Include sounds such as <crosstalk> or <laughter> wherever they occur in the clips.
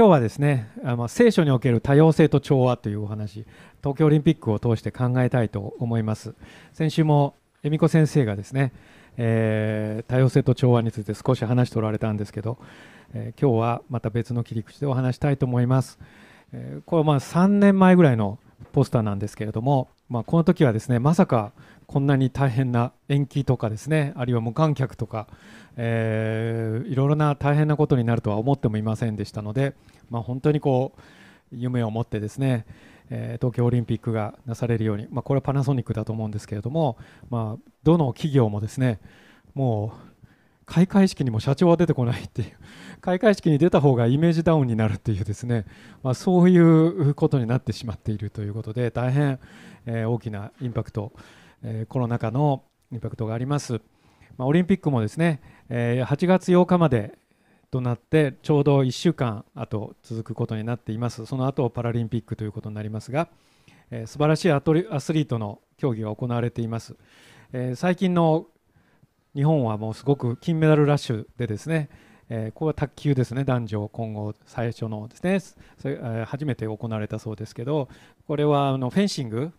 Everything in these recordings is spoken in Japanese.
今日はですねあの聖書における多様性と調和というお話東京オリンピックを通して考えたいと思います。先週も恵美子先生がですね、えー、多様性と調和について少し話しておられたんですけど、えー、今日はまた別の切り口でお話したいと思います、えー、これはまあ3年前ぐらいのポスターなんですけれども、まあ、この時はですねまさかこんなに大変な延期とかですねあるいは無観客とか、えー、いろいろな大変なことになるとは思ってもいませんでしたので、まあ、本当にこう夢を持ってですね、え、東京オリンピックがなされるように、まあ、これはパナソニックだと思うんですけれども、まあ、どの企業もですねもう開会式にも社長は出てこないっていう開会式に出た方がイメージダウンになるっていうですね、まあ、そういうことになってしまっているということで大変、え、大きなインパクト、え、コロナ禍のインパクトがあります、まあ、オリンピックもですね、え、8月8日までとなってちょうど1週間あと続くことになっています。その後パラリンピックということになりますが、えー、素晴らしいアスリートの競技が行われています、え、最近の日本はもうすごく金メダルラッシュでですね、え、ここは卓球ですね男女混合最初のですねそれ、え、初めて行われたそうですけどこれはあのフェンシング、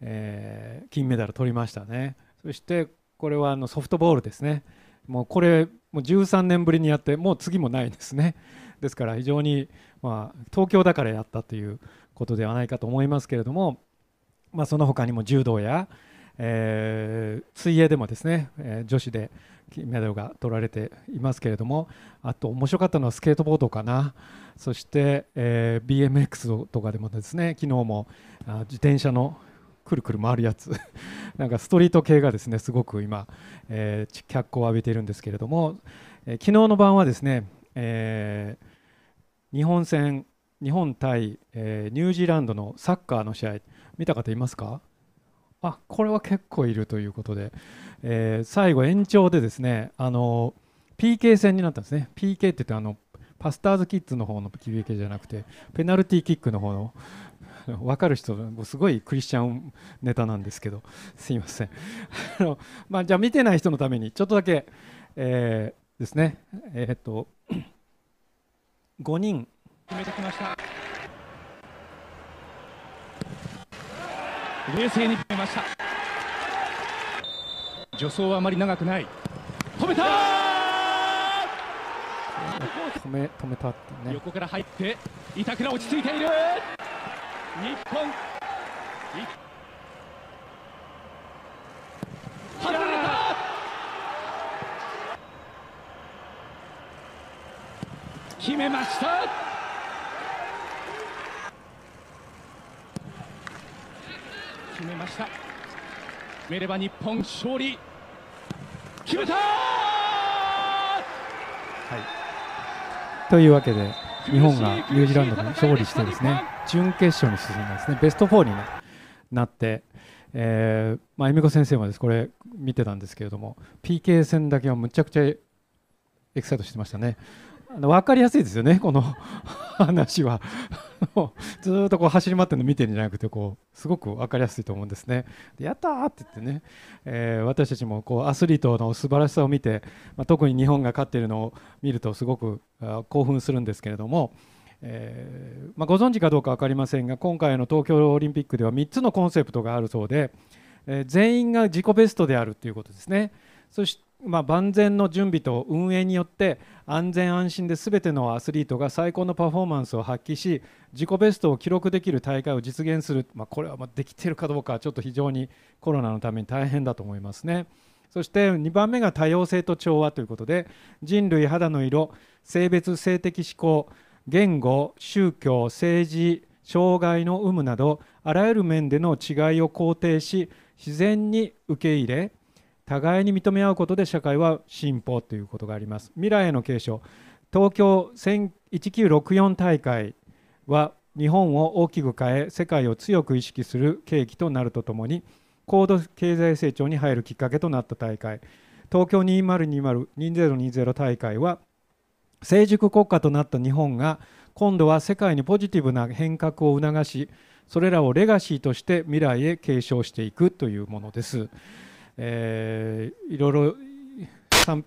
えー、金メダル取りましたね。そしてこれはあのソフトボールですね。もうこれもう13年ぶりにやってもう次もないですね。ですから非常に、まあ、東京だからやったということではないかと思いますけれども、まあ、その他にも柔道や、えー、水泳でもですね、えー、女子で金メダルが取られていますけれどもあと面白かったのはスケートボードかな。そして、えー、BMX とかでもですね昨日もあ自転車のくるくる回るやつ。<laughs> なんかストリート系がですねすごく今、えー、脚光を浴びているんですけれども、えー、昨日の晩はですね、えー、日本戦日本対、えー、ニュージーランドのサッカーの試合見た方いますか？あこれは結構いるということで、えー、最後延長でですねあの PK 戦になったんですね。PK って言ってあのパスターズキッズの方の PK じゃなくてペナルティーキックの方の <laughs> 分かる人すごいクリスチャンネタなんですけど <laughs> すいません。<laughs> あの、まあ、じゃあ見てない人のためにちょっとだけ、えー、ですね。えー、っと5人。決めてきました。冷静に決めました。助走はあまり長くない。止めた止め止めたってね。横から入って板倉落ち着いている日本決めました。決めました。決めれば日本勝利決めたはい。というわけで日本がニュージーランドに勝利してですね準決勝に進んだんですね。ベスト4に、なって、えーまあ、恵美子先生もです。これ見てたんですけれども PK 戦だけはむちゃくちゃエキサイトしてましたね。あの分かりやすいですよねこの <laughs> 話は。<laughs> ずっとこう走り回ってるの見てるんじゃなくてこうすごく分かりやすいと思うんですね。でやったーって言ってね、えー、私たちもこうアスリートの素晴らしさを見て、まあ、特に日本が勝っているのを見るとすごく興奮するんですけれども、えー、まあ、ご存知かどうか分かりませんが今回の東京オリンピックでは3つのコンセプトがあるそうで、えー、全員が自己ベストであるということですねそしてまあ、万全の準備と運営によって安全安心で全てのアスリートが最高のパフォーマンスを発揮し自己ベストを記録できる大会を実現する、まあ、これはまできているかどうかちょっと非常にコロナのために大変だと思いますね。そして2番目が多様性と調和ということで人類肌の色性別性的指向言語宗教政治障害の有無などあらゆる面での違いを肯定し自然に受け入れ互いに認め合うことで社会は進歩ということがあります。未来への継承。東京1964大会は日本を大きく変え世界を強く意識する契機となるとともに高度経済成長に入るきっかけとなった大会。東京2020-2020大会は成熟国家となった日本が今度は世界にポジティブな変革を促しそれらをレガシーとして未来へ継承していくというものです。えー、いろいろ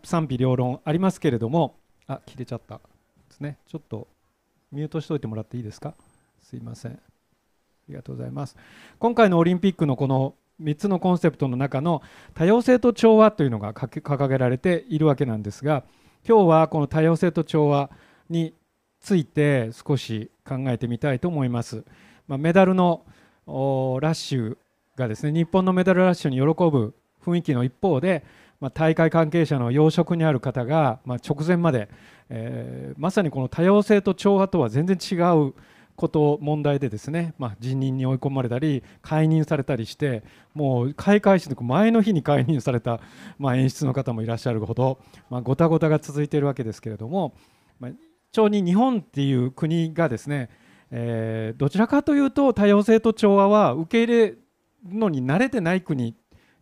賛否両論ありますけれどもあ切れちゃったですね。ちょっとミュートしておいてもらっていいですか？すいません。ありがとうございます。今回のオリンピックのこの3つのコンセプトの中の多様性と調和というのが掲げられているわけなんですが今日はこの多様性と調和について少し考えてみたいと思います。まあ、メダルのラッシュがですね日本のメダルラッシュに喜ぶ雰囲気の一方で、まあ、大会関係者の要職にある方が、まあ、直前まで、えー、まさにこの多様性と調和とは全然違うこと問題でですね、まあ、辞任に追い込まれたり解任されたりしてもう開会式の前の日に解任された、まあ、演出の方もいらっしゃるほど、まあ、ごたごたが続いているわけですけれども、まあ、一に日本っていう国がですね、えー、どちらかというと多様性と調和は受け入れるのに慣れてない国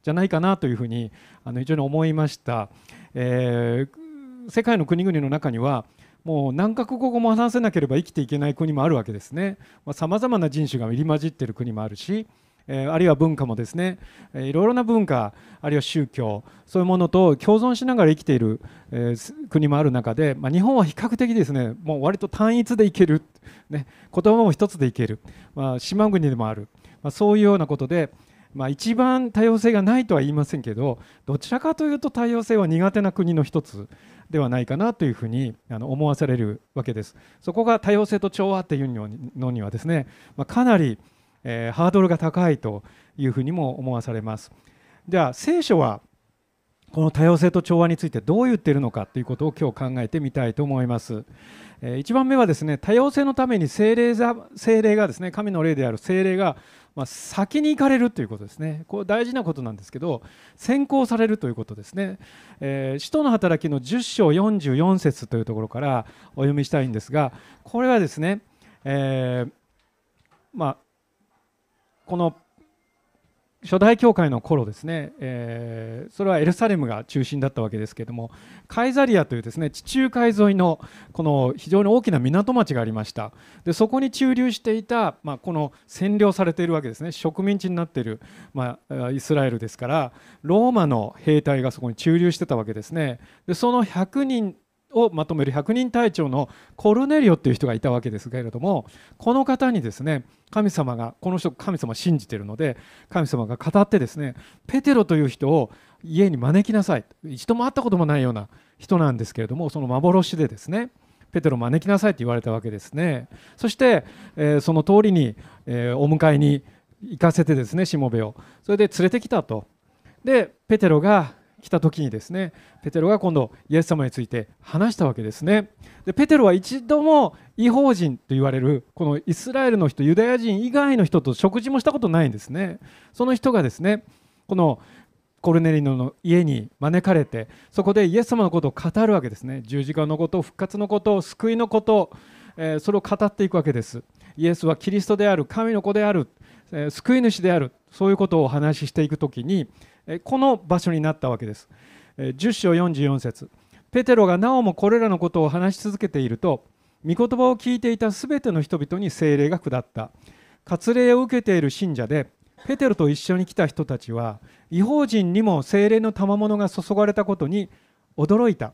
じゃないかなというふうにあの非常に思いました、えー、世界の国々の中にはもう何カ国語も話せなければ生きていけない国もあるわけですね。さまざ、まな人種が入り混じっている国もあるし、えー、あるいは文化もですね、えー、いろいろな文化あるいは宗教そういうものと共存しながら生きている、えー、国もある中で、まあ、日本は比較的ですねもう割と単一でいける、ね、言葉も一つでいける、まあ、島国でもある、まあ、そういうようなことで、まあ、一番多様性がないとは言いませんけどどちらかというと多様性は苦手な国の一つではないかなというふうにあの思わされるわけです。そこが多様性と調和っていうのにはですね、まあ、かなり、えー、ハードルが高いというふうにも思わされます。では聖書はこの多様性と調和についてどう言ってるのかということを今日考えてみたいと思います。えー、1番目はですね多様性のために精霊精霊がですね神の霊である精霊がまあ、先に行かれるということですね、これ大事なことなんですけど、先行されるということですね、えー、使徒の働きの10章44節というところからお読みしたいんですが、これはですね、えー、まあ、この初代教会の頃ですね、えー、それはエルサレムが中心だったわけですけれどもカイザリアというですね地中海沿いのこの非常に大きな港町がありました。でそこに駐留していた、まあ、この占領されているわけですね。植民地になっている、まあ、イスラエルですからローマの兵隊がそこに駐留してたわけですね。でその100人をまとめる百人隊長のコルネリオっていう人がいたわけですけれどもこの方にですね神様がこの人神様信じているので神様が語ってですねペテロという人を家に招きなさい。一度も会ったこともないような人なんですけれどもその幻でですねペテロを招きなさいと言われたわけですね。そして、え、その通りに、え、お迎えに行かせてですねしもべを。それで連れてきたと。でペテロが来た時にですねペテロが今度イエス様について話したわけですね。でペテロは一度も違法人と言われるこのイスラエルの人ユダヤ人以外の人と食事もしたことないんですね。その人がですねこのコルネリノの家に招かれてそこでイエス様のことを語るわけですね。十字架のこと復活のこと救いのこと、え、それを語っていくわけです。イエスはキリストである神の子である、え、救い主であるそういうことをお話ししていくときにこの場所になったわけです。10章44節。ペテロがなおもこれらのことを話し続けていると御言葉を聞いていたすべての人々に聖霊が下った。割礼を受けている信者でペテロと一緒に来た人たちは違法人にも聖霊の賜物が注がれたことに驚いた。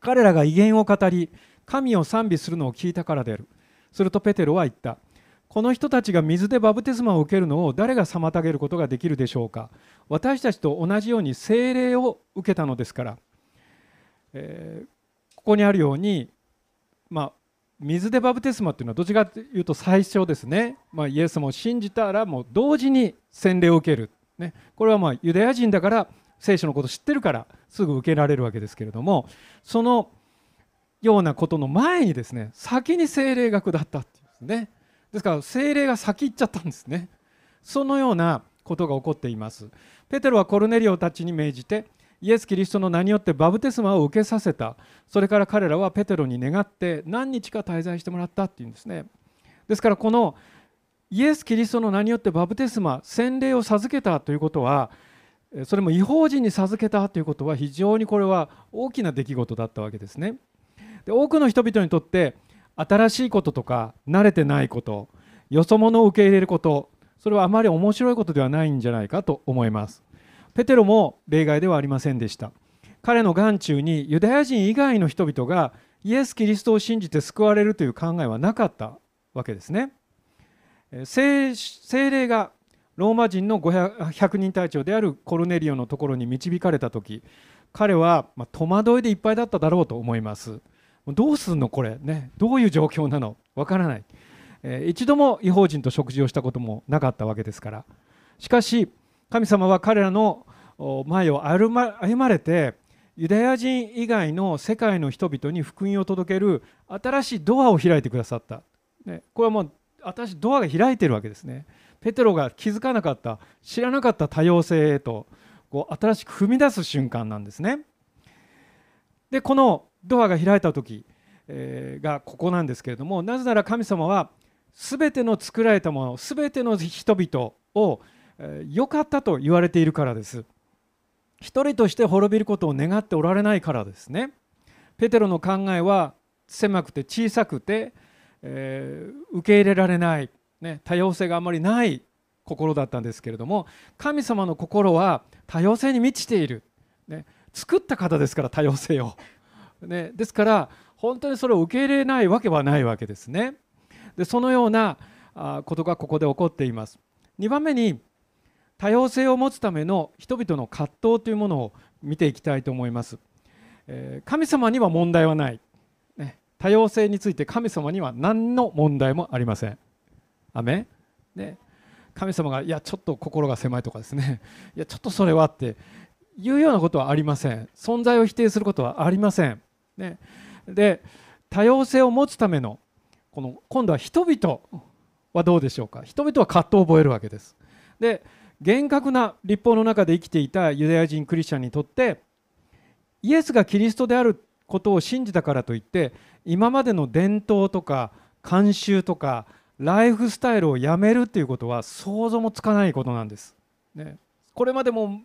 彼らが威厳を語り神を賛美するのを聞いたからである。するとペテロは言った。この人たちが水でバプテスマを受けるのを誰が妨げることができるでしょうか。私たちと同じように聖霊を受けたのですから、えー、ここにあるように、まあ、水でバプテスマっていうのはどちらかというと最初ですね、まあ、イエスも信じたらもう同時に洗礼を受ける、ね、これはまあユダヤ人だから聖書のことを知ってるからすぐ受けられるわけですけれどもそのようなことの前にですね先に聖霊が下ったっていうんですね。ですから精霊が先行っちゃったんですね。そのようなことが起こっています。ペテロはコルネリオたちに命じてイエス・キリストの名によってバブテスマを受けさせた。それから彼らはペテロに願って何日か滞在してもらったっていうんですね。ですからこのイエス・キリストの名によってバブテスマ洗礼を授けたということはそれも違法人に授けたということは非常にこれは大きな出来事だったわけですね。で多くの人々にとって新しいこととか慣れてないことよそ者を受け入れることそれはあまり面白いことではないんじゃないかと思います。ペテロも例外ではありませんでした。彼の眼中にユダヤ人以外の人々がイエス・キリストを信じて救われるという考えはなかったわけですね。精霊がローマ人の500人隊長であるコルネリオのところに導かれた時彼は戸惑いでいっぱいだっただろうと思います。どうすんのこれ？ねどういう状況なの？わからない、えー、一度も違法人と食事をしたこともなかったわけですから。しかし神様は彼らの前を歩ま歩まれてユダヤ人以外の世界の人々に福音を届ける新しいドアを開いてくださった、ね、これはもう新しいドアが開いてるわけですね。ペテロが気づかなかった知らなかった多様性へとこう新しく踏み出す瞬間なんですね。でこのドアが開いた時、えー、がここなんですけれどもなぜなら神様は全ての作られたもの全ての人々を良、かったと言われているからです。一人として滅びることを願っておられないからですね。ペテロの考えは狭くて小さくて、えー、受け入れられないね、多様性があまりない心だったんですけれども神様の心は多様性に満ちている、ね、作った方ですから多様性を、ね、ですから本当にそれを受け入れないわけはないわけですねでそのようなことがここで起こっています。2番目に多様性を持つための人々の葛藤というものを見ていきたいと思います、え、神様には問題はない、ね、多様性について神様には何の問題もありません。アメね、神様がいやちょっと心が狭いとかですね。いやちょっとそれはっていうようなことはありません。存在を否定することはありません、ね、で多様性を持つためのこの今度は人々はどうでしょうか？人々は葛藤を覚えるわけですで厳格な立法の中で生きていたユダヤ人クリスチャンにとってイエスがキリストであることを信じたからといって今までの伝統とか慣習とかライフスタイルをやめるっていうことは想像もつかないことなんです。ね、これまでも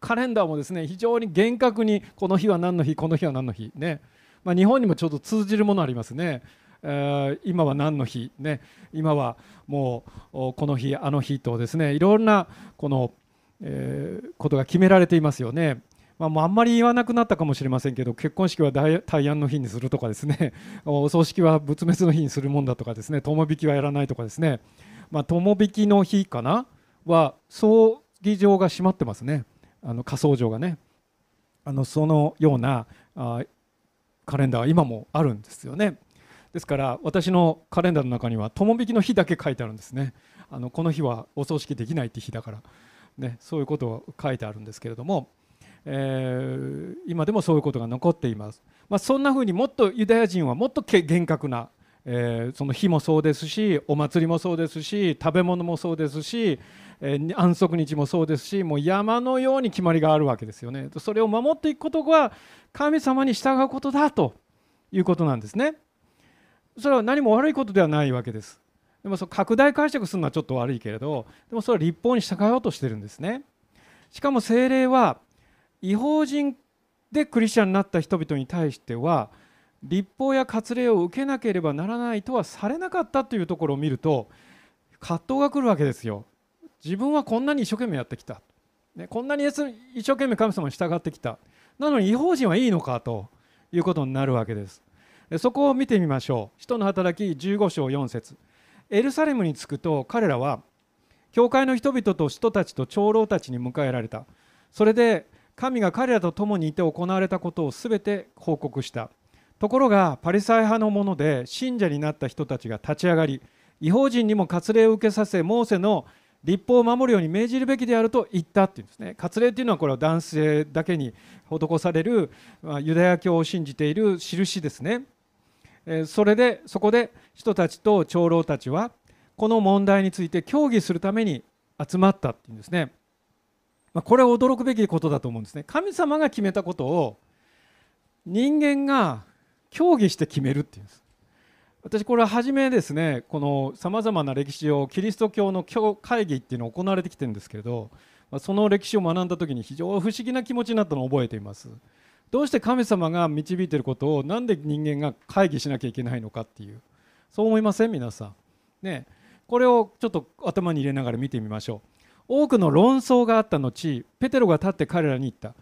カレンダーもですね非常に厳格にこの日は何の日この日は何の日ね、まあ、日本にもちょっと通じるものありますね。え、今は何の日？ね。今はもうこの日あの日とですね。いろんなこの、え、ことが決められていますよね。まあ、もうあんまり言わなくなったかもしれませんけど結婚式は大安の日にするとかですね。<laughs> お葬式は仏滅の日にするもんだとかですね。友引きはやらないとかですね、まあ、友引きの日かな？は葬儀場が閉まってますね。あの火葬場がね。あのそのようなあカレンダーは今もあるんですよね。ですから私のカレンダーの中には友引きの日だけ書いてあるんですね。あのこの日はお葬式できないって日だから、ね、そういうことを書いてあるんですけれどもえー、今でもそういうことが残っています、まあ、そんなふうにもっとユダヤ人はもっと厳格な、えー、その日もそうですしお祭りもそうですし食べ物もそうですし、えー、安息日もそうですしもう山のように決まりがあるわけですよね。それを守っていくことが神様に従うことだということなんですね。それは何も悪いことではないわけですでもその拡大解釈するのはちょっと悪いけれどでもそれは立法に従おうとしてるんですねしかも精霊は違法人でクリスチャンになった人々に対しては立法や割礼を受けなければならないとはされなかったというところを見ると葛藤が来るわけですよ。自分はこんなに一生懸命やってきた、ね、こんなに一生懸命神様に従ってきたなのに違法人はいいのかということになるわけです。そこを見てみましょう。使徒の働き15章4節エルサレムに着くと彼らは教会の人々と人たちと長老たちに迎えられた。それで神が彼らと共にいて行われたことを全て報告したところがパリサイ派のもので信者になった人たちが立ち上がり違法人にも割礼を受けさせモーセの立法を守るように命じるべきであると言ったっていうんですね割礼というのはこれは男性だけに施されるユダヤ教を信じている印ですねそれでそこで人たちと長老たちはこの問題について協議するために集まったっていうんですね。まあ、これは驚くべきことだと思うんですね。神様が決めたことを人間が協議して決めるっていうんです。私これは初めですねこのさまざまな歴史をキリスト教の教会議っていうのを行われてきてるんですけれどその歴史を学んだ時に非常に不思議な気持ちになったのを覚えています。どうして神様が導いていることをなんで人間が会議しなきゃいけないのかっていう。そう思いません？皆さん。ね。これをちょっと頭に入れながら見てみましょう。多くの論争があった後ペテロが立って彼らに言った。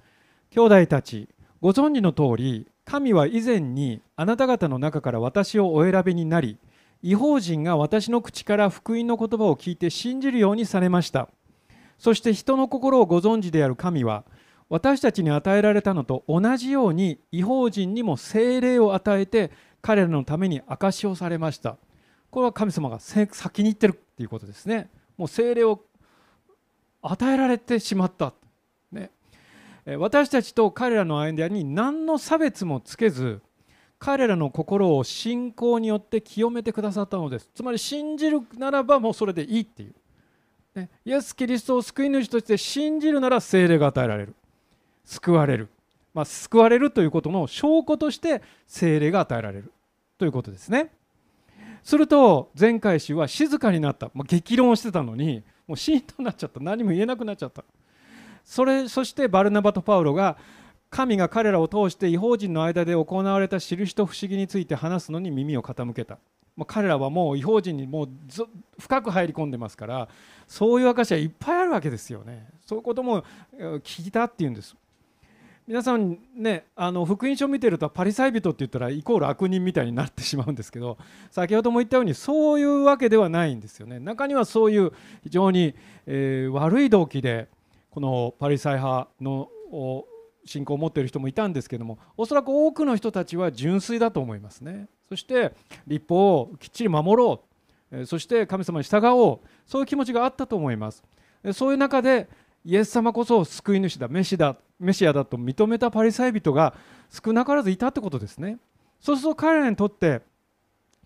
兄弟たちご存知の通り神は以前にあなた方の中から私をお選びになり違法人が私の口から福音の言葉を聞いて信じるようにされました。そして人の心をご存知である神は私たちに与えられたのと同じように違法人にも精霊を与えて彼らのために証しをされました。これは神様が先に言ってるっていうことですね。もう精霊を与えられてしまった、ね、私たちと彼らの間に何の差別もつけず彼らの心を信仰によって清めてくださったのです。つまり信じるならばもうそれでいいっていう、ね、イエス・キリストを救い主として信じるなら精霊が与えられる。救われる、まあ、救われるということの証拠として精霊が与えられる。ということですね。すると前回氏は静かになった、まあ、激論してたのにもうシーンとなっちゃった。何も言えなくなっちゃった。それそしてバルナバとパウロが神が彼らを通して違法人の間で行われた印と不思議について話すのに耳を傾けた。もう彼らはもう違法人にもう深く入り込んでますからそういう証はいっぱいあるわけですよね。そういうことも聞いたっていうんです。皆さんねあの福音書を見てるとパリサイ人って言ったらイコール悪人みたいになってしまうんですけど <laughs> 先ほども言ったようにそういうわけではないんですよね。中にはそういう非常に、えー、悪い動機でこのパリサイ派の信仰を持っている人もいたんですけどもおそらく多くの人たちは純粋だと思いますね。そして立法をきっちり守ろう。そして神様に従おう。そういう気持ちがあったと思います。そういう中でイエス様こそ救い主だメシだメシアだと認めたパリサイ人が少なからずいたってことですね。そうすると彼らにとって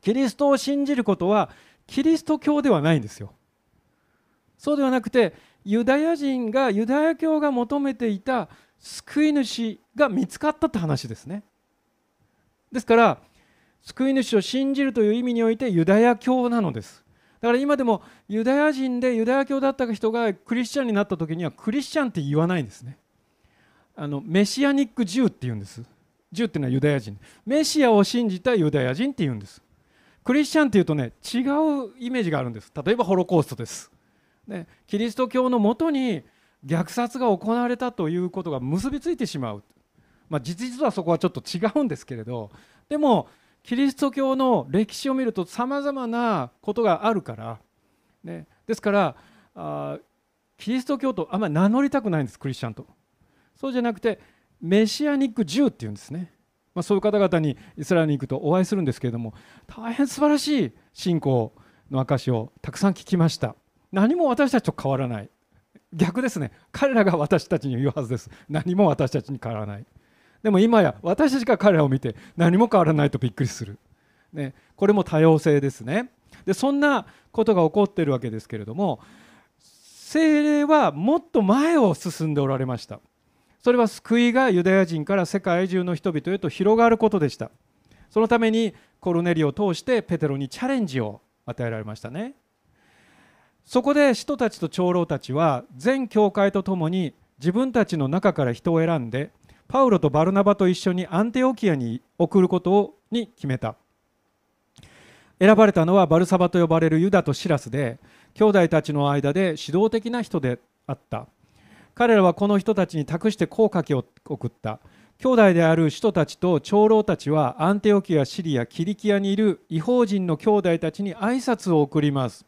キリストを信じることはキリスト教ではないんですよ。そうではなくてユダヤ人がユダヤ教が求めていた救い主が見つかったって話ですね。ですから救い主を信じるという意味においてユダヤ教なのです。だから今でもユダヤ人でユダヤ教だった人がクリスチャンになった時にはクリスチャンって言わないんですね。あのメシアニック・ジューって言うんです。ジューっていうのはユダヤ人。メシアを信じたユダヤ人って言うんです。クリスチャンっていうとね違うイメージがあるんです。例えばホロコーストです、ね、キリスト教のもとに虐殺が行われたということが結びついてしまう、まあ、実はそこはちょっと違うんですけれど。でもキリスト教の歴史を見るとさまざまなことがあるから、ね、ですからあキリスト教とあんまり名乗りたくないんですクリスチャンと。そうじゃなくてメシアニック・ジューっていうんですね、まあ、そういう方々にイスラエルに行くとお会いするんですけれども大変素晴らしい信仰の証をたくさん聞きました。何も私たちと変わらない。逆ですね。彼らが私たちに言うはずです。何も私たちに変わらない。でも今や私たちが彼らを見て何も変わらないとびっくりする、ね、これも多様性ですね。でそんなことが起こっているわけですけれども精霊はもっと前を進んでおられました。それは救いがユダヤ人から世界中の人々へと広がることでした。そのためにコルネリを通してペテロにチャレンジを与えられましたね。そこで使徒たちと長老たちは全教会とともに自分たちの中から人を選んでパウロとバルナバと一緒にアンテオキアに送ることに決めた。選ばれたのはバルサバと呼ばれるユダとシラスで兄弟たちの間で指導的な人であった。彼らはこの人たちに託してこう書きを送った。兄弟である使徒たちと長老たちはアンテオキアシリアキリキアにいる違法人の兄弟たちに挨拶を送ります。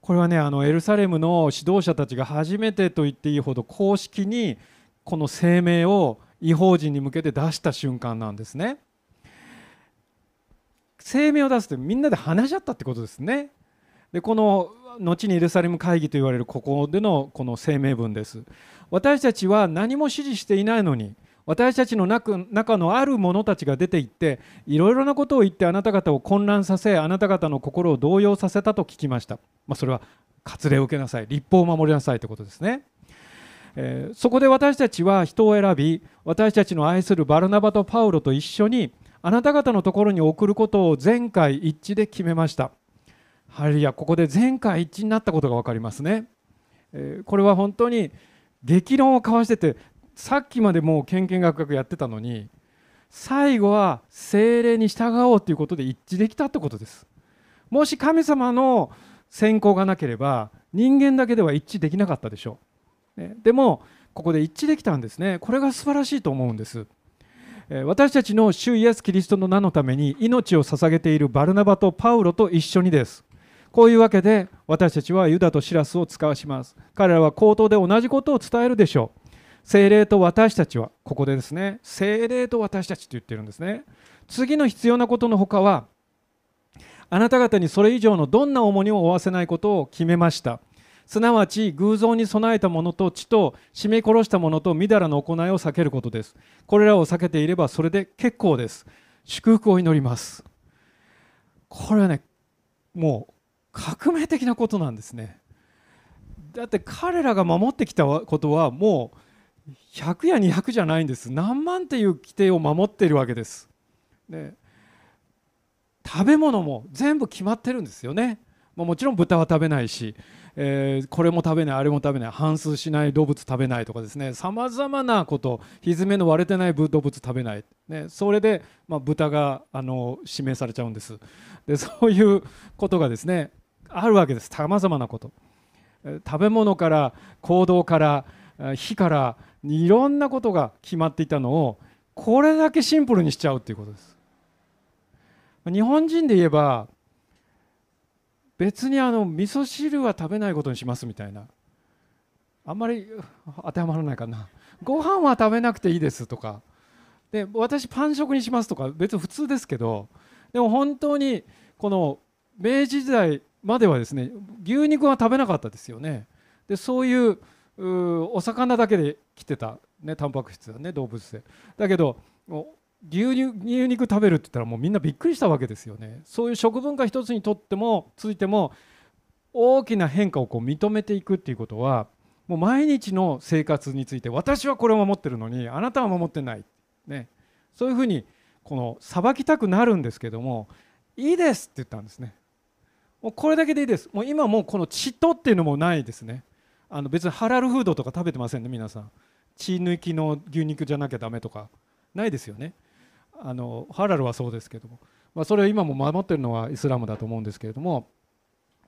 これはねあのエルサレムの指導者たちが初めてと言っていいほど公式にこの声明を違法人に向けて出した瞬間なんですね。声明を出すってみんなで話し合ったってことですね。でこの後にエルサレム会議と言われるここでのこの声明文です。私たちは何も指示していないのに私たちの中のある者たちが出て行っていろいろなことを言ってあなた方を混乱させあなた方の心を動揺させたと聞きました、まあ、それは割礼を受けなさい。立法を守りなさいということですね、えー、そこで私たちは人を選び私たちの愛するバルナバとパウロと一緒にあなた方のところに送ることを全会一致で決めました。ハレルヤここで全会一致になったことが分かりますね、えー、これは本当に激論を交わしててさっきまでもうけんけんがくがくやってたのに最後は精霊に従おうということで一致できたってことです。もし神様の選考がなければ人間だけでは一致できなかったでしょう、ね、でもここで一致できたんですね。これが素晴らしいと思うんです。私たちの主イエス・キリストの名のために命を捧げているバルナバとパウロと一緒にです。こういうわけで私たちはユダとシラスを使わします。彼らは口頭で同じことを伝えるでしょう。精霊と私たちは。ここでですね。精霊と私たちと言ってるんですね。次の必要なことのほかはあなた方にそれ以上のどんな重荷を負わせないことを決めました。すなわち偶像に備えたものと血と締め殺したものとみだらの行いを避けることです。これらを避けていればそれで結構です。祝福を祈ります。これはねもう革命的なことなんですね。だって彼らが守ってきたことはもう100や200じゃないんです。何万っていう規定を守っているわけです。で食べ物も全部決まってるんですよね、まあ、もちろん豚は食べないし、えー、これも食べないあれも食べない反数しない動物食べないとかですね。さまざまなことひずめの割れてない動物食べない、ね、それで、まあ、豚があの指名されちゃうんです。でそういうことがですねあるわけです。さまざまなこと。食べ物から行動から火からいろんなことが決まっていたのをこれだけシンプルにしちゃうっていうことです。日本人で言えば別にあの味噌汁は食べないことにしますみたいな。あんまり <laughs> 当てはまらないかな。ご飯は食べなくていいですとか。で私パン食にしますとか別に普通ですけどでも本当にこの明治時代まではですね牛肉は食べなかったですよね。でそういうお魚だけで来てた、ね、タンパク質はね動物性。だけど牛乳牛肉食べるって言ったらもうみんなびっくりしたわけですよね。そういう食文化一つにとってもついても大きな変化をこう認めていくっていうことはもう毎日の生活について私はこれを守ってるのにあなたは守ってない、ね、そういうふうにこの裁きたくなるんですけどもいいですって言ったんですね。もうこれだけでいいです。もう今もうこの血とっていうのもないですね。あの別にハラルフードとか食べてませんね皆さん。血抜きの牛肉じゃなきゃダメとか。ないですよね。あのハラルはそうですけども、まあ、それを今も守ってるのはイスラムだと思うんですけれども、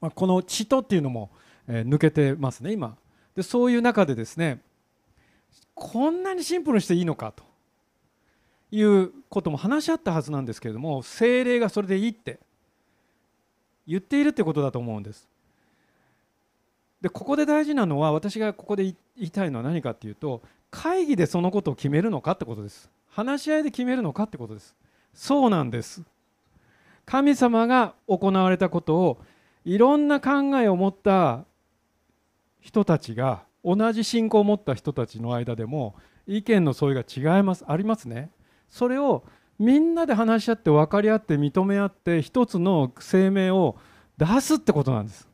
まあ、この血とっていうのも、えー、抜けてますね今。でそういう中でですねこんなにシンプルにしていいのかということも話し合ったはずなんですけれども精霊がそれでいいって言っているってことだと思うんです。でここで大事なのは私がここで言いたいのは何かっていうと会議でそのことを決めるのかってことです。話し合いで決めるのかってことです。そうなんです。神様が行われたことをいろんな考えを持った人たちが同じ信仰を持った人たちの間でも意見の相違が違いますありますね。それをみんなで話し合って分かり合って認め合って一つの声明を出すってことなんです。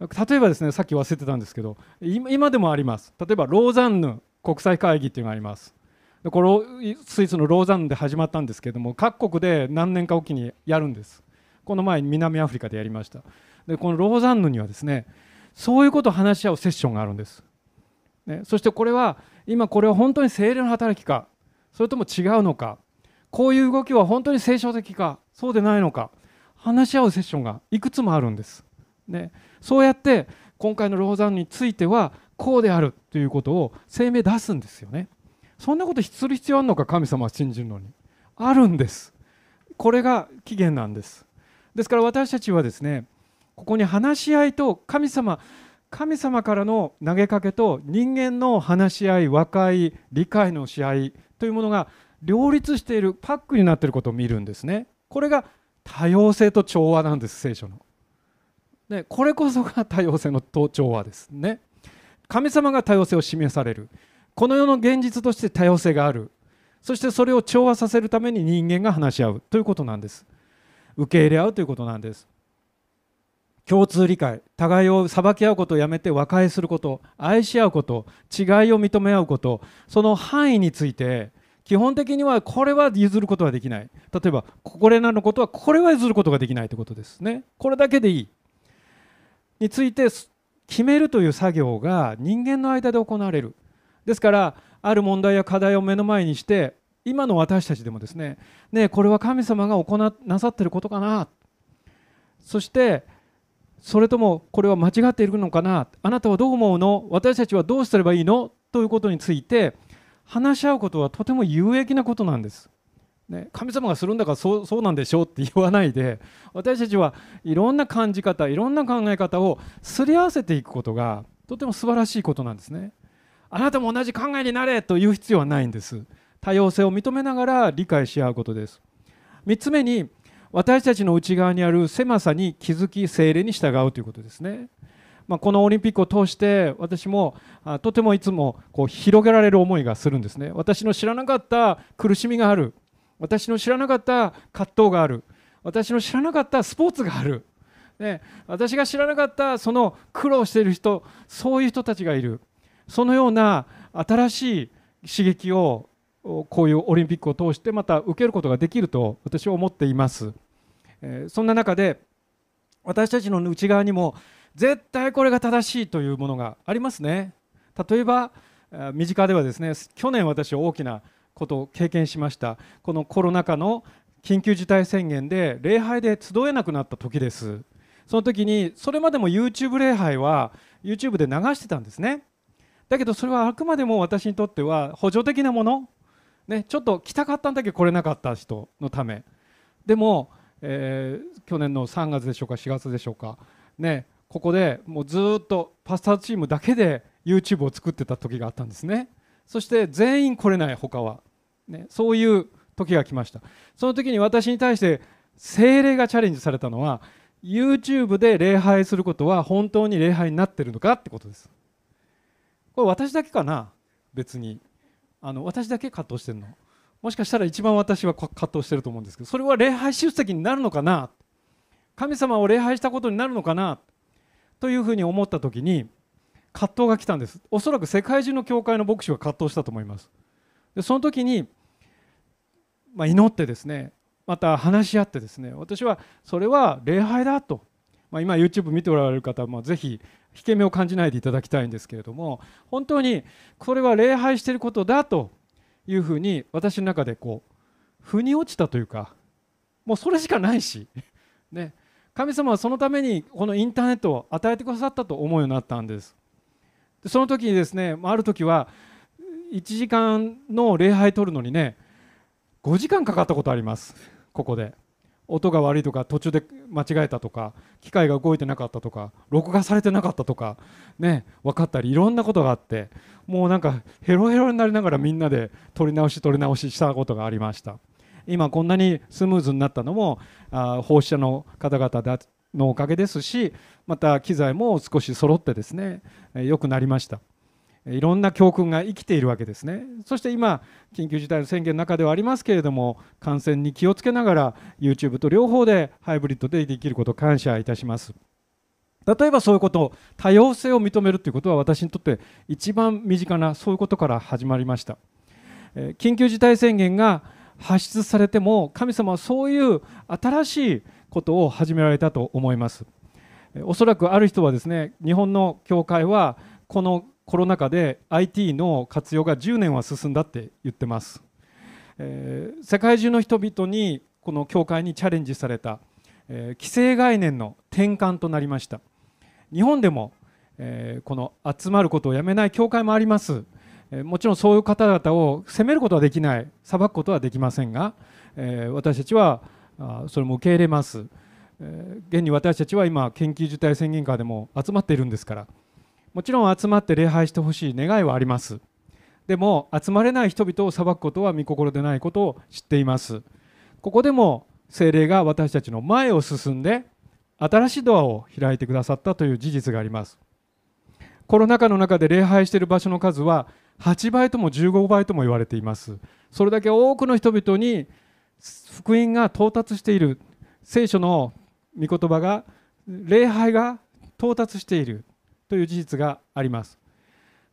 例えばですねさっき忘れてたんですけど今でもあります。例えばローザンヌ国際会議っていうのがあります。これスイスのローザンヌで始まったんですけども各国で何年かおきにやるんです。この前南アフリカでやりました。でこのローザンヌにはですねそういうことを話し合うセッションがあるんです、ね、そしてこれは今これは本当に精霊の働きかそれとも違うのかこういう動きは本当に聖書的かそうでないのか話し合うセッションがいくつもあるんです、ね、そうやって今回のローザンヌについてはこうであるということを声明出すんですよね。そんなことする必要あるのか神様は信じるのに。あるんです。これが起源なんです。ですから私たちはですねここに話し合いと神様神様からの投げかけと人間の話し合い和解理解のし合いというものが両立しているパックになっていることを見るんですね。これが多様性と調和なんです聖書の。でこれこそが多様性の調和ですね。神様が多様性を示される。この世の現実として多様性がある。そしてそれを調和させるために人間が話し合う。ということなんです。受け入れ合うということなんです。共通理解。互いを裁き合うことをやめて和解すること。愛し合うこと。違いを認め合うこと。その範囲について基本的にはこれは譲ることはできない。例えばこれらのことはこれは譲ることができないということですね。これだけでいい。について決めるという作業が人間の間で行われる。ですからある問題や課題を目の前にして今の私たちでもですねねこれは神様が行なさっていることかな。そしてそれともこれは間違っているのかな。あなたはどう思うの？私たちはどうすればいいの？ということについて話し合うことはとても有益なことなんです。ね、神様がするんだからそうそうなんでしょうって言わないで私たちはいろんな感じ方いろんな考え方をすり合わせていくことがとても素晴らしいことなんですね。あなたも同じ考えになれという必要はないんです。多様性を認めながら理解し合うことです。3つ目に私たちの内側にある狭さに気づき精霊に従うということですね。まあ、このオリンピックを通して私もあとてもいつもこう広げられる思いがするんですね。私の知らなかった苦しみがある。私の知らなかった葛藤がある。私の知らなかったスポーツがある、ね、私が知らなかったその苦労している人そういう人たちがいる。そのような新しい刺激をこういうオリンピックを通してまた受けることができると私は思っています、えそんな中で私たちの内側にも絶対これが正しいというものがありますね。例えば身近ではですね去年私大きなことを経験しました。このコロナ禍の緊急事態宣言で礼拝で集えなくなった時です。その時にそれまでも YouTube 礼拝は YouTube で流してたんですね。だけどそれはあくまでも私にとっては補助的なもの、ね、ちょっと来たかったんだけど来れなかった人のため。でも、えー、去年の3月でしょうか4月でしょうか。ねここでもうずっとパスターチームだけで YouTube を作ってた時があったんですね。そして全員来れない他は、ね、そういう時が来ました。その時に私に対して精霊がチャレンジされたのは YouTube で礼拝することは本当に礼拝になってるのかってことです。これ私だけかな？別に。あの私だけ葛藤してるの？もしかしたら一番私は葛藤してると思うんですけどそれは礼拝出席になるのかな？神様を礼拝したことになるのかな？というふうに思った時に葛藤が来たんです。おそらく世界中の教会の牧師は葛藤したと思います。でその時に、まあ、祈ってですねまた話し合ってですね私はそれは礼拝だと、まあ、今 YouTube 見ておられる方はまあぜひ引け目を感じないでいただきたいんですけれども本当にこれは礼拝していることだというふうに私の中でこう腑に落ちたというかもうそれしかないし、ね、神様はそのためにこのインターネットを与えてくださったと思うようになったんです。その時にですねある時は1時間の礼拝取るのにね5時間かかったことあります。ここで。音が悪いとか途中で間違えたとか機械が動いてなかったとか録画されてなかったとかね分かったりいろんなことがあってもうなんかヘロヘロになりながらみんなで撮り直し撮り直ししたことがありました。今こんなにスムーズになったのもあ放射の方々のおかげですしまた機材も少し揃ってですね良くなりました。いろんな教訓が生きているわけですね。そして今緊急事態の宣言の中ではありますけれども感染に気をつけながら YouTube と両方でハイブリッドでできることを感謝いたします。例えばそういうこと多様性を認めるということは私にとって一番身近なそういうことから始まりました。緊急事態宣言が発出されても神様はそういう新しいことを始められたと思います。おそらくある人はですね日本の教会はこのコロナ禍で IT の活用が10年は進んだって言ってます、えー、世界中の人々にこの教会にチャレンジされた、えー、規制概念の転換となりました。日本でも、えー、この集まることをやめない教会もあります、もちろんそういう方々を責めることはできない。裁くことはできませんが、え私たちはそれも受け入れます、え、現に私たちは今緊急事態宣言下でも集まっているんですから。もちろん集まって礼拝してほしい願いはあります。でも集まれない人々を裁くことは御心でないことを知っています。ここでも精霊が私たちの前を進んで新しいドアを開いてくださったという事実があります。コロナ禍の中で礼拝している場所の数は8倍とも15倍とも言われています。それだけ多くの人々に福音が到達している。聖書の御言葉が礼拝が到達しているという事実があります。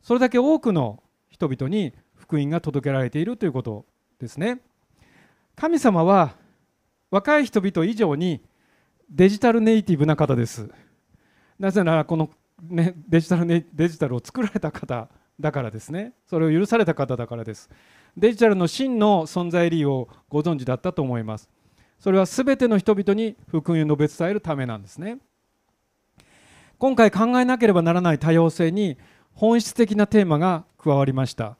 それだけ多くの人々に福音が届けられているということですね。神様は若い人々以上にデジタルネイティブな方です。なぜならこの、ね、デジタルデジタルを作られた方だからですね。それを許された方だからです。デジタルの真の存在理由をご存知だったと思います。それは全ての人々に福音を述べ伝えるためなんですね。今回考えなければならない多様性に本質的なテーマが加わりました。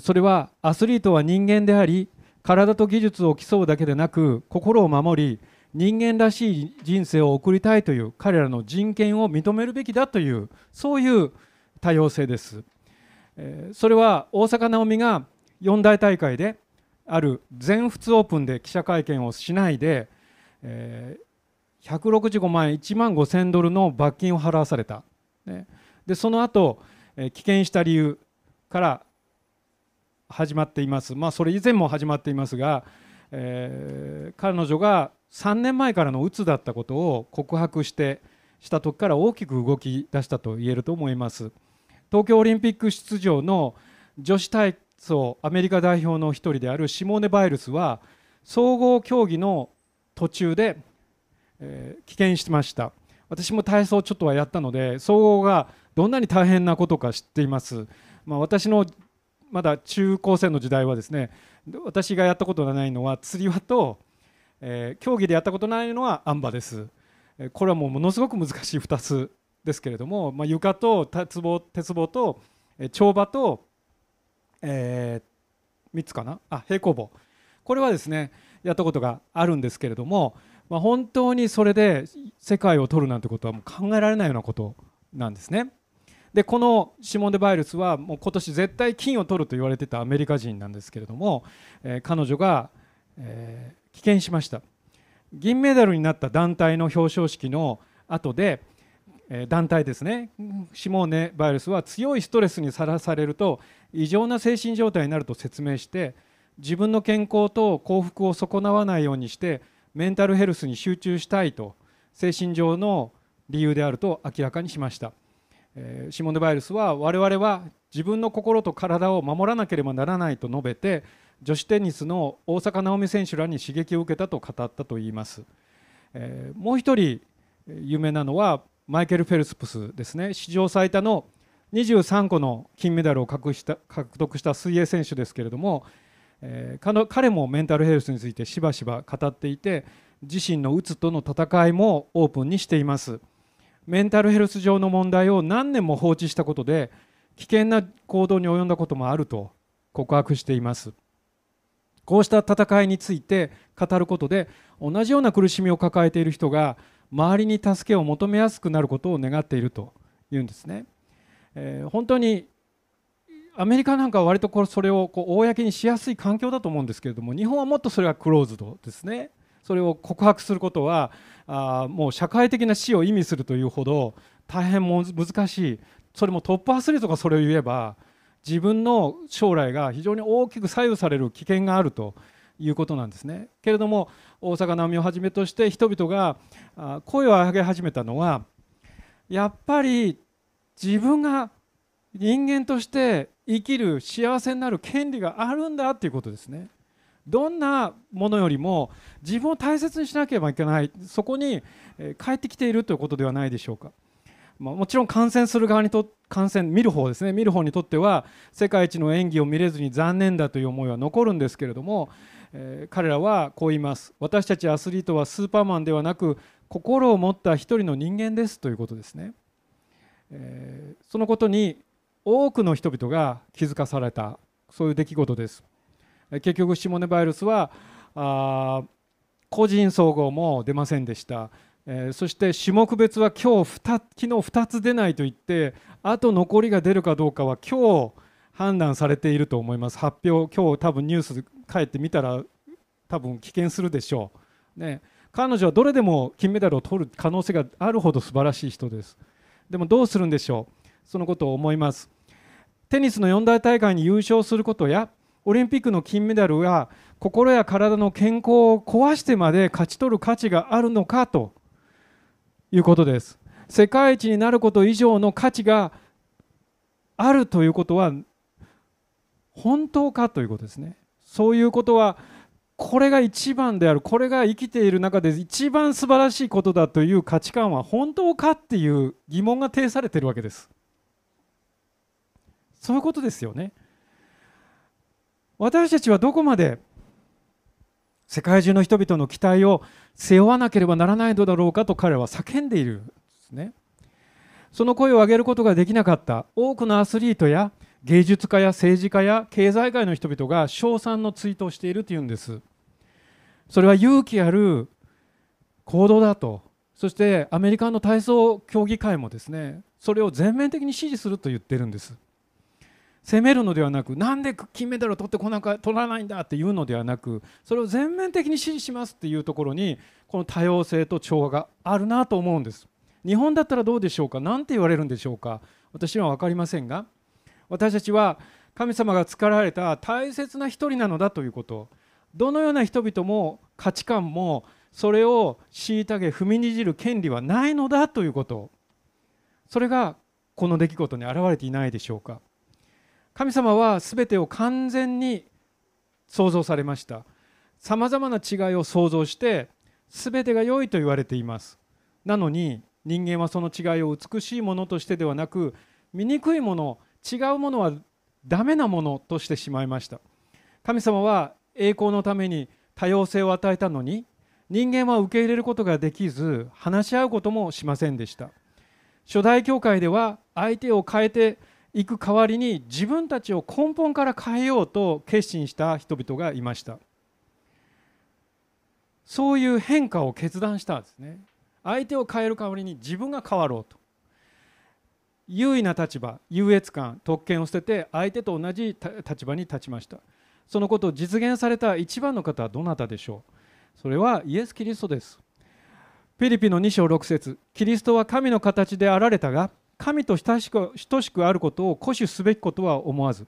それはアスリートは人間であり体と技術を競うだけでなく心を守り人間らしい人生を送りたいという彼らの人権を認めるべきだというそういう多様性です。それは大坂なおみが四大大会である全仏オープンで記者会見をしないで165万円1万5000ドルの罰金を払わされた。でその後棄権した理由から始まっています、まあ、それ以前も始まっていますが、えー、彼女が3年前からのうつだったことを告白してした時から大きく動き出したと言えると思います。東京オリンピック出場の女子体操アメリカ代表の一人であるシモーネ・バイルスは総合競技の途中で、えー、棄権してました。私も体操ちょっとはやったので総合がどんなに大変なことか知っています、まあ、私のまだ中高生の時代はですね私がやったことがないのは釣り輪と、えー、競技でやったことないのはあん馬です、え、これはもうものすごく難しい2つですけれども、まあ、床と鉄棒鉄棒と、えー、跳馬と、えー、3つかな？あ平行棒。これはですねやったことがあるんですけれども、まあ、本当にそれで世界を取るなんてことはもう考えられないようなことなんですね。でこのシモン・デ・バイルスはもう今年絶対金を取ると言われてたアメリカ人なんですけれども、えー、彼女が、えー、棄権しました。銀メダルになった団体の表彰式の後で、え、団体ですね。シモーネ・バイルスは強いストレスにさらされると異常な精神状態になると説明して自分の健康と幸福を損なわないようにしてメンタルヘルスに集中したいと精神上の理由であると明らかにしました。えシモン・デ・バイルスは我々は自分の心と体を守らなければならないと述べて女子テニスの大坂なおみ選手らに刺激を受けたと語ったといいます、えもう一人有名なのはマイケル・フェルスプスですね。史上最多の23個の金メダルを獲した獲得した水泳選手ですけれども、えー、彼もメンタルヘルスについてしばしば語っていて自身のうつとの戦いもオープンにしています。メンタルヘルス上の問題を何年も放置したことで危険な行動に及んだこともあると告白しています。こうした戦いについて語ることで同じような苦しみを抱えている人が周りに助けを求めやすくなることを願っているというんですね、えー、本当にアメリカなんかは割とこれそれをこう公にしやすい環境だと思うんですけれども日本はもっとそれがクローズドですね。それを告白することはあもう社会的な死を意味するというほど大変難しい。それもトップアスリートがそれを言えば自分の将来が非常に大きく左右される危険があるということなんですねけれども大坂なおみをはじめとして人々が声を上げ始めたのはやっぱり自分が人間として生きる幸せになる権利があるんだということですね。どんなものよりも自分を大切にしなければいけないそこに帰ってきているということではないでしょうか。まあ、もちろん観戦する側にと観戦見る方ですね。見る方にとっては世界一の演技を見れずに残念だという思いは残るんですけれども、えー、彼らはこう言います。私たちアスリートはスーパーマンではなく心を持った一人の人間ですということですね、えー、そのことに多くの人々が気づかされたそういう出来事です。結局シモネ・バイルスはあ個人総合も出ませんでした、えー、そして種目別は今日2昨日2つ出ないと言ってあと残りが出るかどうかは今日判断されていると思います。発表今日多分ニュース帰ってみたら多分棄権するでしょう、ね、彼女はどれでも金メダルを取る可能性があるほど素晴らしい人です。でもどうするんでしょう。そのことを思います。テニスの四大大会に優勝することやオリンピックの金メダルは心や体の健康を壊してまで勝ち取る価値があるのかということです。世界一になること以上の価値があるということは本当かということですね。そういうことはこれが一番であるこれが生きている中で一番素晴らしいことだという価値観は本当かっていう疑問が呈されてるわけです。そういうことですよね。私たちはどこまで世界中の人々の期待を背負わなければならないのだろうかと彼は叫んでいるんですね。その声を上げることができなかった。多くのアスリートや芸術家や政治家や経済界の人々が称賛の追悼しているというんです。それは勇気ある行動だと。そしてアメリカの体操協議会もですねそれを全面的に支持すると言ってるんです。責めるのではなくなんで金メダルを取ってこなか取らないんだっていうのではなくそれを全面的に支持しますっていうところにこの多様性と調和があるなと思うんです。日本だったらどうでしょうか？何て言われるんでしょうか？私は分かりませんが私たちは神様が作られた大切な一人なのだということ。どのような人々も価値観もそれを虐げ踏みにじる権利はないのだということ。それがこの出来事に表れていないでしょうか？神様は全てを完全に創造されました。さまざまな違いを創造して全てが良いと言われています。なのに人間はその違いを美しいものとしてではなく醜いもの違うものはダメなものとしてしまいました。神様は栄光のために多様性を与えたのに人間は受け入れることができず話し合うこともしませんでした。初代教会では相手を変えていく代わりに自分たちを根本から変えようと決心した人々がいました。そういう変化を決断したんですね。相手を変える代わりに自分が変わろうと。優位な立場優越感特権を捨てて相手と同じ立場に立ちました。そのことを実現された一番の方はどなたでしょう？それはイエス・キリストです。フィリピの2章6節キリストは神の形であられたが神と親しく等しくあることを固守すべきことは思わず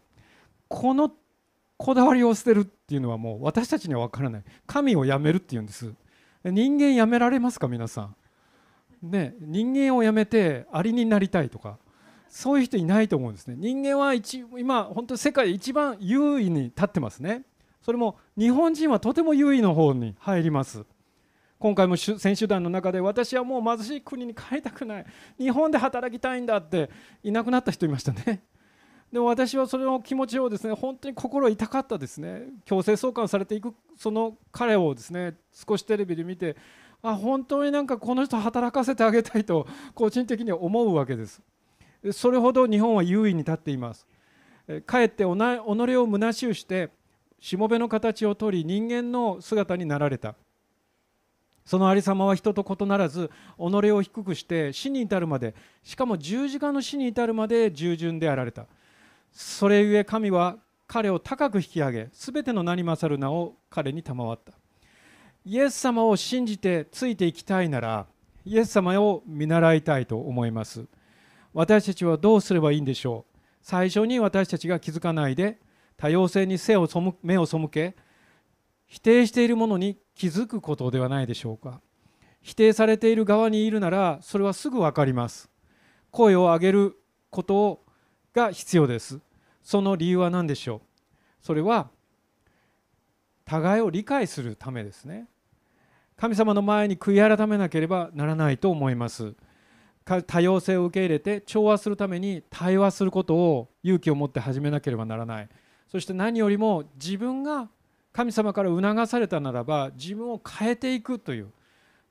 このこだわりを捨てるっていうのはもう私たちには分からない。神をやめるっていうんです。人間やめられますか皆さん。ね人間をやめてアリになりたいとかそういう人いないと思うんですね。人間は一今本当に世界で一番優位に立ってますね。それも日本人はとても優位の方に入ります。今回も選手団の中で私はもう貧しい国に帰りたくない。日本で働きたいんだっていなくなった人いましたね。<laughs> でも私はその気持ちをですね本当に心痛かったですね。強制送還されていくその彼をですね少しテレビで見てあ本当になんかこの人働かせてあげたいと個人的には思うわけです。それほど日本は優位に立っています。かえって己を虚しゅうしてしもべの形をとり人間の姿になられた。そのありさまは人と異ならず己を低くして死に至るまでしかも十字架の死に至るまで従順であられた。それゆえ神は彼を高く引き上げ全ての名に勝る名を彼に賜った。イエス様を信じてついていきたいならイエス様を見習いたいと思います。私たちはどうすればいいんでしょう。最初に私たちが気づかないで多様性に背を目を背け否定しているものに気づくことではないでしょうか。否定されている側にいるならそれはすぐ分かります。声を上げることが必要です。その理由は何でしょう？それは互いを理解するためですね。神様の前に悔い改めなければならないと思います。多様性を受け入れて調和するために対話することを勇気を持って始めなければならない。そして何よりも自分が神様から促されたならば自分を変えていくという。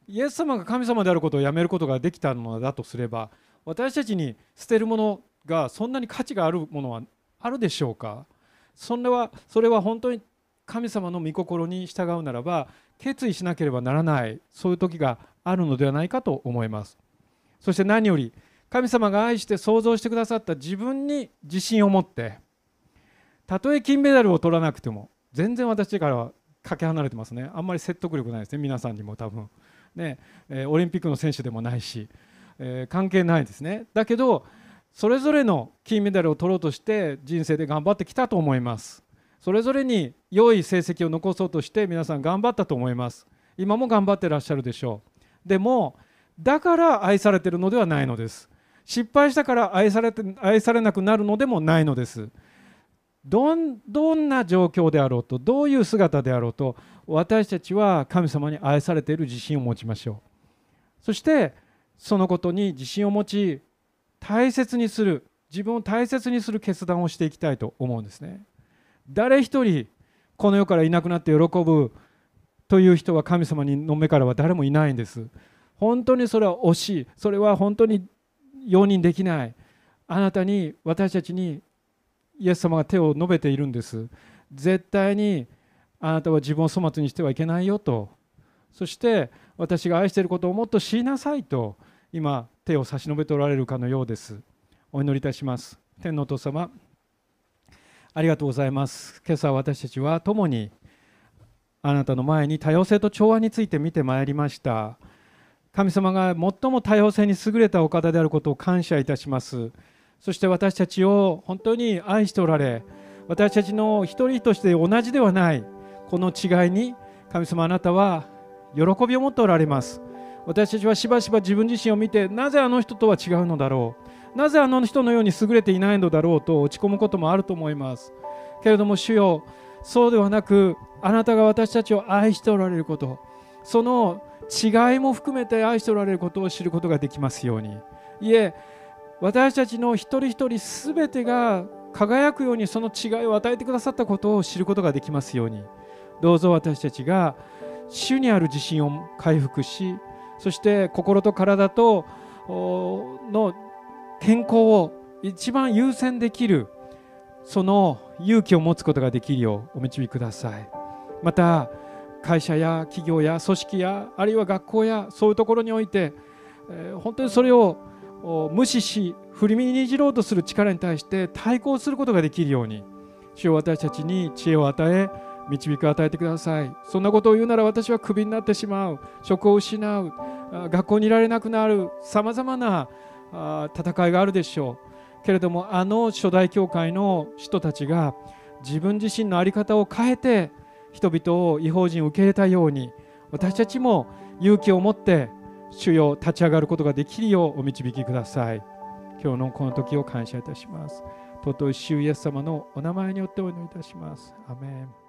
イエス様が神様であることをやめることができたのだとすれば私たちに捨てるものがそんなに価値があるものはあるでしょうか？それはそれは本当に神様の御心に従うならば決意しなければならないそういう時があるのではないかと思います。そして何より神様が愛して創造してくださった自分に自信を持ってたとえ金メダルを取らなくても全然私からはかけ離れてますね。あんまり説得力ないですね。皆さんにも多分。ね、えー、オリンピックの選手でもないし、えー、関係ないですね。だけどそれぞれの金メダルを取ろうとして人生で頑張ってきたと思います。それぞれに良い成績を残そうとして皆さん頑張ったと思います。今も頑張ってらっしゃるでしょう。でもだから愛されてるのではないのです。失敗したから愛されて愛されなくなるのでもないのです。どんどんな状況であろうとどういう姿であろうと私たちは神様に愛されている自信を持ちましょう。そしてそのことに自信を持ち大切にする自分を大切にする決断をしていきたいと思うんですね。誰一人この世からいなくなって喜ぶという人は神様の目からは誰もいないんです。本当にそれは惜しい。それは本当に容認できない。あなたに私たちにイエス様が手を述べているんです。絶対にあなたは自分を粗末にしてはいけないよと。そして私が愛していることをもっと知りなさいと今手を差し伸べておられるかのようです。お祈りいたします。天のお父様ありがとうございます。今朝私たちは共にあなたの前に多様性と調和について見てまいりました。神様が最も多様性に優れたお方であることを感謝いたします。そして私たちを本当に愛しておられ私たちの一人として同じではないこの違いに神様あなたは喜びを持っておられます。私たちはしばしば自分自身を見てなぜあの人とは違うのだろう。なぜあの人のように優れていないのだろうと落ち込むこともあると思います。けれども主よそうではなくあなたが私たちを愛しておられることその違いも含めて愛しておられることを知ることができますように。いえ私たちの一人一人すべてが輝くようにその違いを与えてくださったことを知ることができますように。どうぞ私たちが主にある自信を回復しそして心と体との健康を一番優先できるその勇気を持つことができるようお導きください。また会社や企業や組織やあるいは学校やそういうところにおいて、え、本当にそれを無視し振りにじろうとする力に対して対抗することができるように主を私たちに知恵を与え導きを与えてください。そんなことを言うなら私はクビになってしまう。職を失う。学校にいられなくなる。さまざまな戦いがあるでしょう。けれどもあの初代教会の人たちが自分自身の在り方を変えて人々を違法人を受け入れたように私たちも勇気を持って主よ立ち上がることができるようお導きください。今日のこの時を感謝いたします。尊い主イエス様のお名前によってお祈りいたします。アメン。